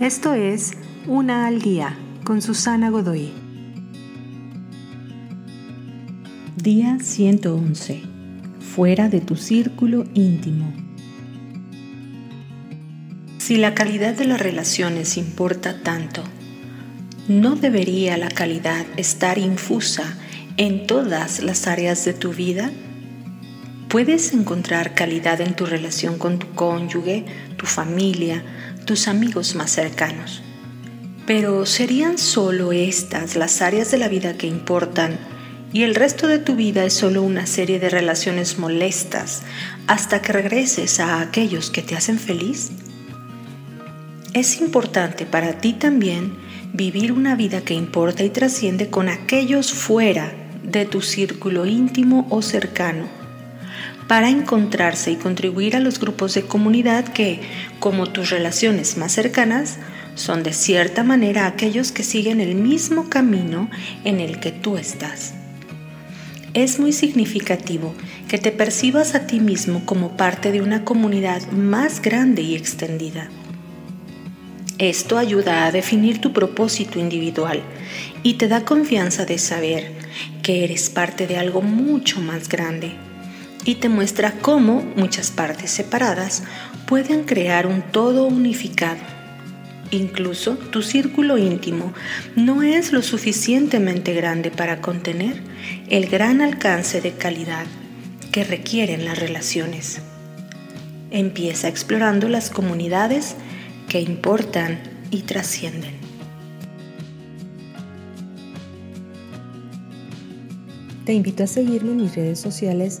Esto es Una al Día con Susana Godoy. Día 111. Fuera de tu círculo íntimo. Si la calidad de las relaciones importa tanto, ¿no debería la calidad estar infusa en todas las áreas de tu vida? Puedes encontrar calidad en tu relación con tu cónyuge, tu familia, tus amigos más cercanos. Pero ¿serían solo estas las áreas de la vida que importan y el resto de tu vida es solo una serie de relaciones molestas hasta que regreses a aquellos que te hacen feliz? Es importante para ti también vivir una vida que importa y trasciende con aquellos fuera de tu círculo íntimo o cercano para encontrarse y contribuir a los grupos de comunidad que, como tus relaciones más cercanas, son de cierta manera aquellos que siguen el mismo camino en el que tú estás. Es muy significativo que te percibas a ti mismo como parte de una comunidad más grande y extendida. Esto ayuda a definir tu propósito individual y te da confianza de saber que eres parte de algo mucho más grande y te muestra cómo muchas partes separadas pueden crear un todo unificado. Incluso tu círculo íntimo no es lo suficientemente grande para contener el gran alcance de calidad que requieren las relaciones. Empieza explorando las comunidades que importan y trascienden. Te invito a seguirme en mis redes sociales